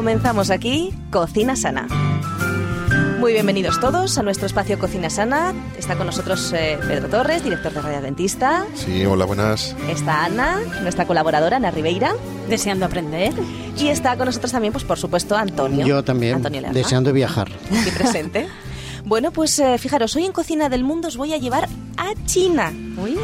Comenzamos aquí Cocina Sana. Muy bienvenidos todos a nuestro espacio Cocina Sana. Está con nosotros eh, Pedro Torres, director de Radio Dentista. Sí, hola, buenas. Está Ana, nuestra colaboradora, Ana Ribeira. Deseando aprender. Y está con nosotros también, pues por supuesto, Antonio. Yo también, Antonio Lerma, deseando viajar. Aquí presente. bueno, pues eh, fijaros, hoy en Cocina del Mundo os voy a llevar a China. Uy.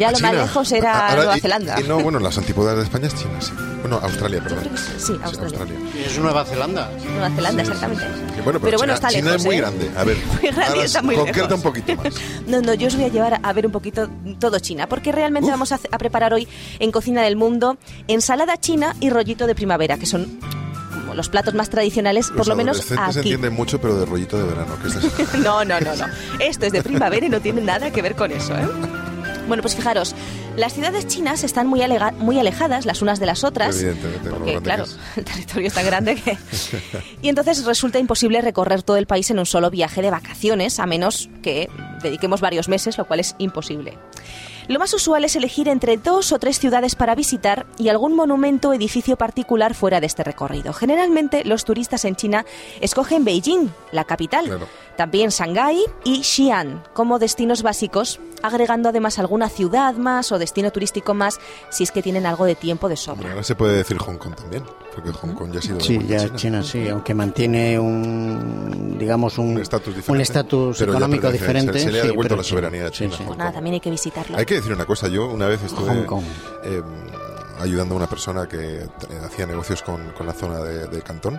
Ya lo China. más lejos era Ahora, Nueva y- Zelanda. y no, bueno, las antipodas de España es China, sí. Bueno, Australia, perdón. sí, sí, Australia. Es Nueva Zelanda. Nueva Zelanda, exactamente. Sí, bueno, pero, bueno, China, está China lejos, es muy ¿eh? grande. A ver, Muy grande ahora está muy concreta lejos. un poquito más. No, no, yo os voy a llevar a ver un poquito todo China, porque realmente vamos a, preparar hoy en Cocina del Mundo ensalada china y rollito de primavera, que son como los platos más tradicionales, por Los lo menos aquí. entienden mucho, pero de rollito de verano. Que es eso. No, no, no, no. Esto es de primavera y no tiene nada que ver con eso, ¿eh? Bueno, pues fijaros, las ciudades chinas están muy, alega- muy alejadas las unas de las otras. Evidentemente, lo Porque, claro, el territorio es tan grande que... Y entonces resulta imposible recorrer todo el país en un solo viaje de vacaciones, a menos que dediquemos varios meses, lo cual es imposible. Lo más usual es elegir entre dos o tres ciudades para visitar y algún monumento o edificio particular fuera de este recorrido. Generalmente los turistas en China escogen Beijing, la capital, Claro. También Shanghái y Xi'an como destinos básicos, agregando además alguna ciudad más o destino turístico más si es que tienen algo de tiempo de sobra. ahora se puede decir Hong Kong también, porque Hong Kong ya ha sido Sí, ya China. China sí, aunque mantiene un, digamos, un estatus un estatus económico diferente. se- se le ha sí, devuelto pero la soberanía a sí, China, sí. Hong Pues nada, también hay que visitarlo. Hay que decir una cosa, yo una vez estuve Hong Kong. eh, ayudando a una persona que eh, hacía negocios con, con la zona de, de Cantón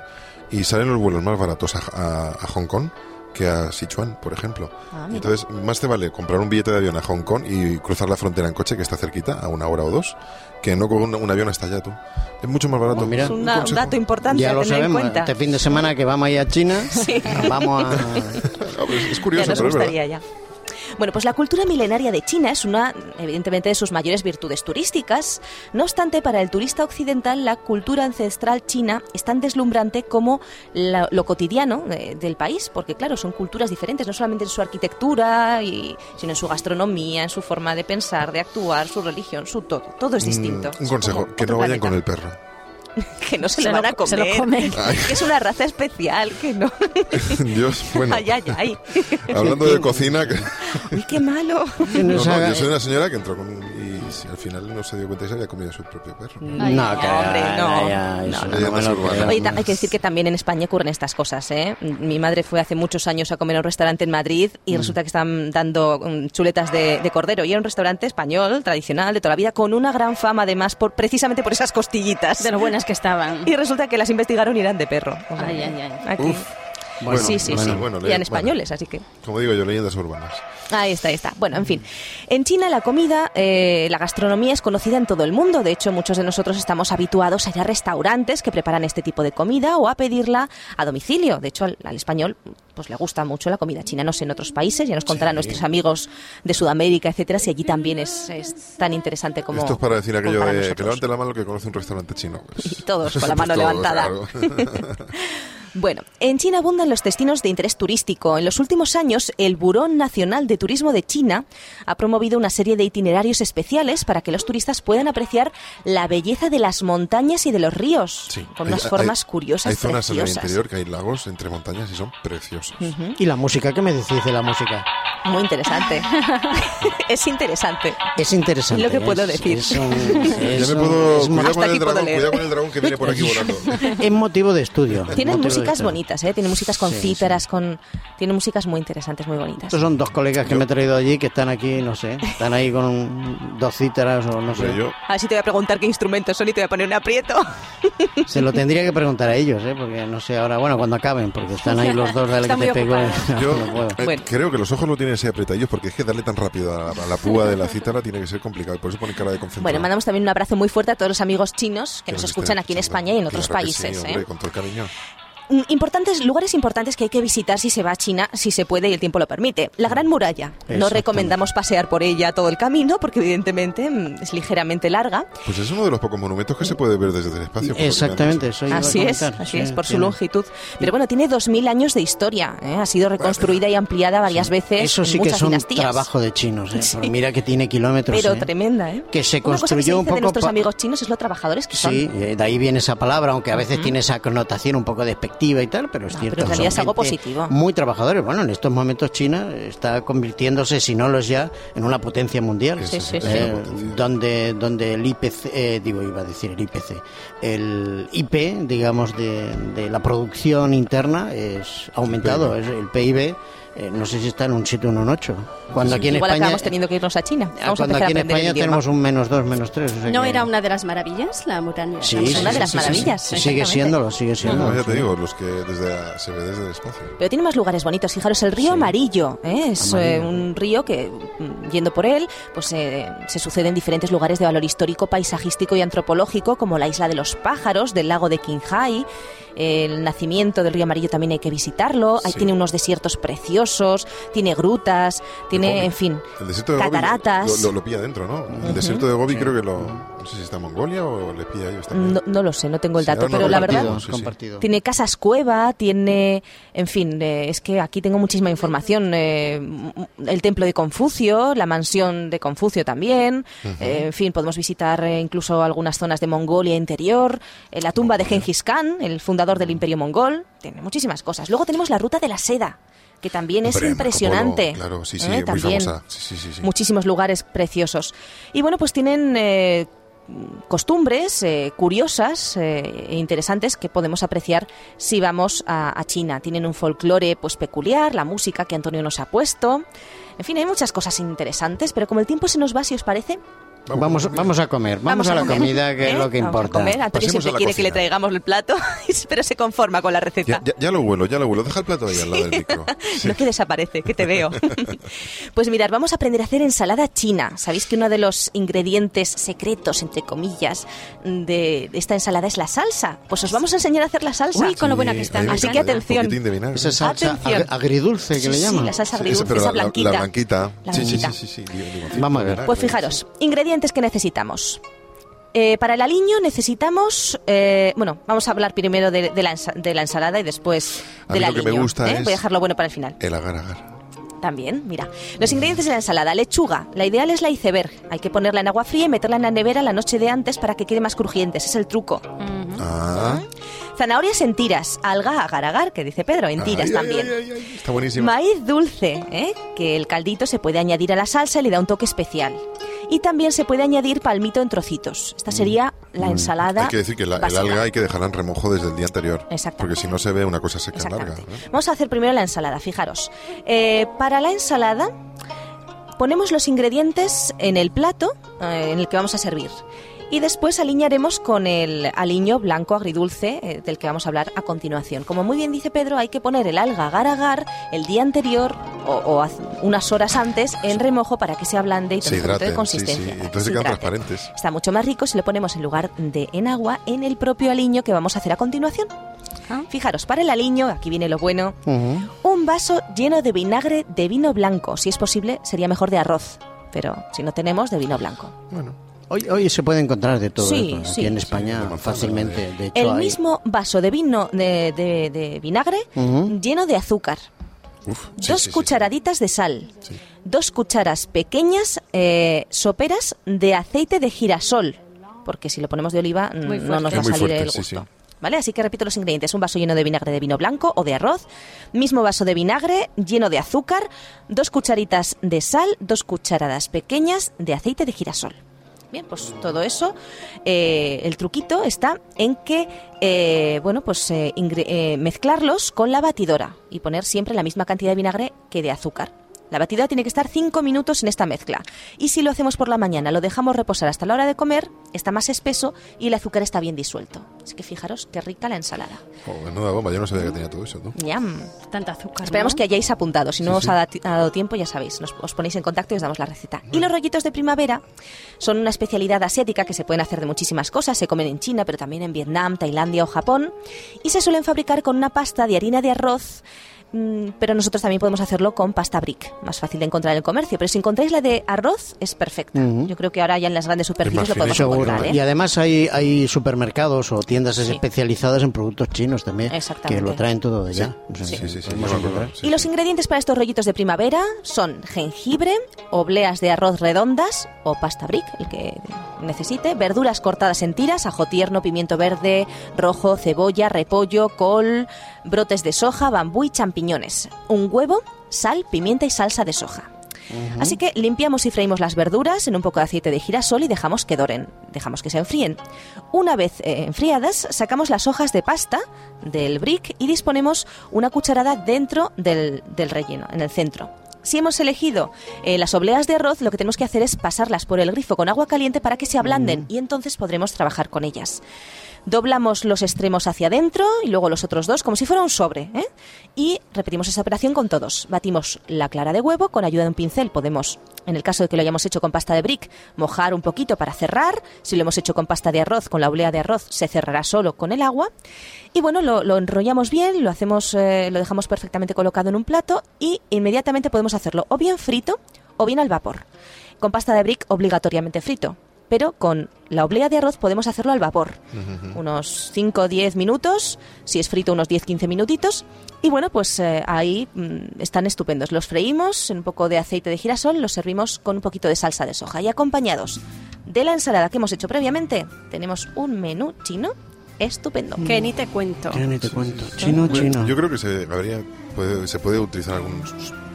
y salen los vuelos más baratos a, a- a Hong Kong que a Sichuan, por ejemplo. Ah. Entonces, más te vale comprar un billete de avión a Hong Kong y cruzar la frontera en coche, que está cerquita, a una hora o dos, que no con un, un avión hasta allá, tú. Es mucho más barato. mira. es Un una- un consejo. dato importante Ya a lo tener en sabemos. cuenta. Este fin de semana que vamos a ir a China, vamos a... Es, es Ya curioso, nos pero es verdad. gustaría ya. Bueno, pues la cultura milenaria de China es una, evidentemente, de sus mayores virtudes turísticas. No obstante, para el turista occidental, la cultura ancestral china es tan deslumbrante como la- lo cotidiano eh, del país, porque, claro, son culturas diferentes, no solamente en su arquitectura, y, sino en su gastronomía, en su forma de pensar, de actuar, su religión, su todo. Todo es distinto. Mm, un Es consejo, que no vayan planeta. con el perro. Que no se, Se lo van a comer. se lo comen. Que es una raza especial, que no. Dios, bueno, ay, ay, ay. hablando de cocina, que- Uy, qué malo. no, no, yo soy una señora que entró con, si al final no se dio cuenta y se había comido su propio perro. No, Ay, que hombre, no. ya, No, eso no, Oye, hay que decir que también en España ocurren estas cosas, ¿eh? Mi madre fue hace muchos años a comer a un restaurante en Madrid y resulta que estaban dando mm, chuletas de, de cordero y era un restaurante español, tradicional, de toda la vida, con una gran fama además por, precisamente por esas costillitas. De lo buenas que estaban. Y resulta que las investigaron y eran de perro. O sea, Ay, ay, ay. aquí. Uf. Bueno, sí, sí, bueno, sí. bueno, y eran españoles, así que... Como digo yo, leyendas urbanas. Ahí está, ahí está. Bueno, en fin. En China la comida, eh, la gastronomía es conocida en todo el mundo. De hecho, muchos de nosotros estamos habituados a ir a restaurantes que preparan este tipo de comida o a pedirla a domicilio. De hecho, al, al español pues le gusta mucho la comida china. No sé, en otros países, ya nos contarán nuestros amigos de Sudamérica, etcétera, si allí también es, es tan interesante como Esto es para decir aquello de que levante la mano que conoce un restaurante chino. pues. Y todos con la Pues mano todos, levantada. claro. Bueno, en China abundan los destinos de interés turístico. En los últimos años, el Buró Nacional de Turismo de China ha promovido una serie de itinerarios especiales para que los turistas puedan apreciar la belleza de las montañas y de los ríos, Sí. con Hay- unas hay- formas curiosas, Hay zonas en el preciosas. interior que hay lagos entre montañas y son preciosos. ¿Y la música? ¿Qué me decís de la música? Muy interesante. es interesante. Es interesante. Lo que puedo decir. Es, un- me puedo. Cuidado con, el dragón, leer. cuidado con el dragón que viene por aquí volando. es motivo de estudio. Tienen de músicas bonitas, ¿eh? Tienen músicas con Sí, sí. cítaras, con... Tienen músicas muy interesantes, muy bonitas. Estos son dos colegas que me he traído allí que están aquí, no sé, están ahí con dos cítaras o no sé. Yo, A ver si te voy a preguntar qué instrumentos son y te voy a poner un aprieto. Se lo tendría que preguntar a ellos, ¿eh? porque no sé ahora, bueno, cuando acaben, porque están ahí los dos de la que te pego. ocupados. yo no puedo. eh, Bueno. creo que los ojos lo tienen así apretadillos porque es que darle tan rápido a la, a la púa de la cítara tiene que ser complicado y por eso pone cara de concentrado. Bueno, mandamos también un abrazo muy fuerte a todos los amigos chinos que Que nos nos escuchan aquí en. España y en otros Claro países. sí, ¿eh? hombre, con todo el cariño. Mm, Importantes, lugares importantes que hay que visitar si se va a China, si se puede y el tiempo lo permite. La Gran Muralla. No recomendamos pasear por ella todo el camino porque evidentemente mm, es ligeramente larga. Pues es uno de los pocos monumentos que se puede ver desde el espacio. que Exactamente, eso iba a Así es, así sí, es, por su tiene- longitud. Pero bueno, tiene 2.000 años de historia. ¿eh? Ha sido reconstruida y ampliada varias veces. Eso en sí que muchas es un dinastías. trabajo de chinos, ¿eh? Sí. Mira que tiene kilómetros. Pero ¿eh? tremenda, ¿eh? Que se Una cosa construyó se un poco de nuestros amigos chinos es lo trabajadores que son. Sí, eh, de ahí viene esa palabra, aunque a veces tiene esa connotación un poco despectiva y tal, pero es No, cierto. pero en realidad son es algo positivo. Muy trabajadores. Bueno, en estos momentos China está convirtiéndose, si no lo es ya, en una potencia mundial. Sí, sí, sí. Eh, donde, donde el IPC, eh, digo, iba a decir el IPC, el IP, digamos, de, de la producción interna es aumentado. Es el PIB, eh, no sé si está en un 7 o en un 8. Cuando aquí en Igual España. acabamos teniendo que irnos a China. Vamos a cuando empezar aquí en a aprender España tenemos un menos 2, menos 3. ¿No era una de las maravillas la muralla? Sí, sí, una de sí, las sí, sí, maravillas, sí, Sigue siéndolo, sigue siendo. No, ya te digo, los que desde la- se ve desde el espacio. Pero tiene más lugares bonitos. Fijaros, el río Sí. Amarillo ¿eh? es Amarillo. eh, un río que, mm, yendo por él, pues eh, se sucede en diferentes lugares de valor histórico, paisajístico y antropológico, como la isla de los pájaros, del lago de Qinghai. El nacimiento del río Amarillo también hay que visitarlo. Ahí Sí. tiene unos desiertos preciosos, tiene grutas, tiene, Gobi. en fin, El desierto de Gobi cataratas. lo, lo- lo pilla dentro, ¿no? El desierto de Gobi creo que lo... No sé si está en Mongolia o le pilla a ellos también. No, no lo sé, no tengo el dato, pero la verdad sí, sí. compartido. Tiene casas cueva, tiene, en fin, eh, es que aquí tengo muchísima información. eh, el templo de Confucio, la mansión de Confucio también. eh, en fin, podemos visitar eh, incluso algunas zonas de Mongolia interior, eh, la tumba de Genghis Khan, el fundador del Imperio Mongol. Tiene muchísimas cosas. Luego tenemos la ruta de la seda que también es Hombre, impresionante. Polo, claro, sí, sí, ¿eh? muy También famosa. Sí, sí, sí, sí. muchísimos lugares preciosos. Y bueno, pues tienen eh, costumbres eh, curiosas eh, e interesantes que podemos apreciar si vamos a, a China. Tienen un folclore pues peculiar, la música que Antonio nos ha puesto. En fin, hay muchas cosas interesantes, pero como el tiempo se nos va, si os parece, Vamos, vamos a comer, vamos, a la comer, comida, que ¿eh? es lo que Vamos a importa. comer. Antonio a siempre la quiere que le traigamos el plato, pero se conforma con la receta. Ya, ya- ya lo huelo, ya lo huelo. Deja el plato ahí al lado del micro. Sí. No que desaparece, que te veo. pues mirad, vamos a aprender a hacer ensalada china. Sabéis que uno de los ingredientes secretos, entre comillas, de esta ensalada es la salsa. Pues os vamos a enseñar a hacer la salsa. Uy, con lo buena que está. Así que ¿eh? atención. Esa salsa Atención. ag- agridulce que Sí, le sí, llaman. la salsa Sí, agridulce, esa, pero esa la- la, blanquita. la blanquita. La Sí, sí, blanquita. sí, sí, sí. Vamos a ver. Pues fijaros, ingredientes que necesitamos. Eh, para el aliño necesitamos, eh, bueno, vamos a hablar primero de, de la, ensa- de la ensalada y después A del mí lo que aliño. me gusta ¿eh? es- Voy a dejarlo bueno para el final. El agar agar. También, mira. Los ingredientes de la ensalada. Lechuga. La ideal es la iceberg. Hay que ponerla en agua fría y meterla en la nevera la noche de antes para que quede más crujiente. Ese es el truco. Ah. Zanahorias en tiras. Alga agar agar, que dice Pedro, en tiras Ay, ay, también. ay, ay, ay, Está buenísimo. Maíz dulce, ¿eh? que el caldito se puede añadir a la salsa y le da un toque especial. Y también se puede añadir palmito en trocitos. Esta sería la ensalada. Mm. Hay que decir que la- el alga hay que dejarla en remojo desde el día anterior. Porque si no se ve una cosa seca larga. ¿eh? Vamos a hacer primero la ensalada, fijaros. Eh, para la ensalada ponemos los ingredientes en el plato eh, en el que vamos a servir. Y después aliñaremos con el aliño blanco agridulce eh, del que vamos a hablar a continuación. Como muy bien dice Pedro, hay que poner el alga agar agar el día anterior o, unas horas antes en remojo para que se ablande y Se poquito de hidraten, sí, consistencia. sí. Entonces Se quedan transparentes. Está mucho más rico si lo ponemos en lugar de en agua en el propio aliño que vamos a hacer a continuación. Ah. Fijaros, para el aliño, aquí viene lo bueno, un vaso lleno de vinagre de vino blanco. Si es posible, sería mejor de arroz, pero si no tenemos, de vino blanco. Bueno, Hoy, hoy se puede encontrar de todo Sí, esto, aquí sí. en España fácilmente. De hecho, El hay- mismo vaso de vino de, de- de vinagre lleno de azúcar. uf, dos sí, sí, cucharaditas de sal. Sí. Dos cucharas pequeñas eh, soperas de aceite de girasol. Porque si lo ponemos de oliva mm, no nos va a salir fuerte, el sí, gusto. sí. ¿Vale? Así que repito los ingredientes. Un vaso lleno de vinagre de vino blanco o de arroz. Mismo vaso de vinagre lleno de azúcar. Dos cucharitas de sal. Dos cucharadas pequeñas de aceite de girasol. Bien, pues todo eso, eh, el truquito está en que, eh, bueno, pues eh, eh, mezclarlos con la batidora y poner siempre la misma cantidad de vinagre que de azúcar. La batidora tiene que estar 5 minutos en esta mezcla. Y si lo hacemos por la mañana, lo dejamos reposar hasta la hora de comer, está más espeso y el azúcar está bien disuelto. Así que fijaros qué rica la ensalada. Oh, menuda bomba, yo no sabía que tenía todo eso. ¿no? Ñam. Tanta azúcar. Esperamos ¿no? que hayáis apuntado. Si no Sí, os sí. ha da- ha dado tiempo, ya sabéis, nos, os ponéis en contacto y os damos la receta. Y los rollitos de primavera son una especialidad asiática que se pueden hacer de muchísimas cosas. Se comen en China, pero también en Vietnam, Tailandia o Japón. Y se suelen fabricar con una pasta de harina de arroz. Mm, Pero nosotros también podemos hacerlo con pasta brick, más fácil de encontrar en el comercio. Pero si encontráis la de arroz, es perfecta. Yo creo que ahora ya en las grandes superficies lo podemos Seguro. encontrar. ¿eh? Y además hay, hay supermercados o tiendas Sí. especializadas en productos chinos también Exactamente. que lo traen todo de allá. Y los ingredientes para estos rollitos de primavera son jengibre, obleas de arroz redondas o pasta brick, el que necesite, verduras cortadas en tiras, ajo tierno, pimiento verde, rojo, cebolla, repollo, col, brotes de soja, bambú y champiñones, un huevo, sal, pimienta y salsa de soja. Así que limpiamos y freímos las verduras en un poco de aceite de girasol y dejamos que doren, dejamos que se enfríen. Una vez eh, enfriadas, sacamos las hojas de pasta del brick y disponemos una cucharada dentro del, del relleno, en el centro. Si hemos elegido eh, las obleas de arroz, lo que tenemos que hacer es pasarlas por el grifo con agua caliente para que se ablanden y entonces podremos trabajar con ellas. Doblamos los extremos hacia adentro y luego los otros dos como si fuera un sobre. ¿eh? Y repetimos esa operación con todos. Batimos la clara de huevo con ayuda de un pincel. Podemos, en el caso de que lo hayamos hecho con pasta de brick, mojar un poquito para cerrar. Si lo hemos hecho con pasta de arroz, con la oblea de arroz, se cerrará solo con el agua. Y bueno, lo, lo enrollamos bien, lo hacemos, eh, lo dejamos perfectamente colocado en un plato y inmediatamente podemos hacerlo o bien frito o bien al vapor. Con pasta de brick obligatoriamente frito, pero con la oblea de arroz podemos hacerlo al vapor. Unos 5 o 10 minutos, si es frito unos 10-15 minutitos. Y bueno, pues eh, ahí mm, están estupendos. Los freímos en un poco de aceite de girasol, los servimos con un poquito de salsa de soja y acompañados de la ensalada que hemos hecho previamente, tenemos un menú chino estupendo. Que ni te cuento. Ya ni te cuento. Chino, chino. Yo creo que se, habría, puede, se puede utilizar algún, al-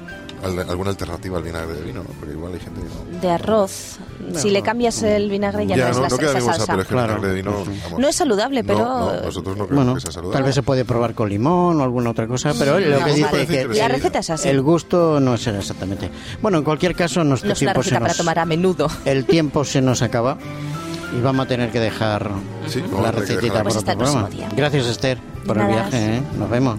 alguna alternativa al vinagre de vino, ¿no? porque igual hay gente que no. De arroz. si le cambias el vinagre ya, Ya, no es la, no queda esa bien bolsa, salsa. pero es que el Claro. vinagre de vino. vamos, No es saludable, pero... no, nosotros no creemos Bueno, que sea saludable. tal vez se puede probar con limón o alguna otra cosa, pero lo que dice que La receta es así. el gusto no es exactamente. Bueno, en cualquier caso, nuestro no es una tiempo se receta para nos, tomar a menudo. el tiempo se nos acaba y vamos a tener que dejar Sí, la recetita por Pues otro programa. Gracias, Esther, por el viaje. ¿eh? Nos vemos.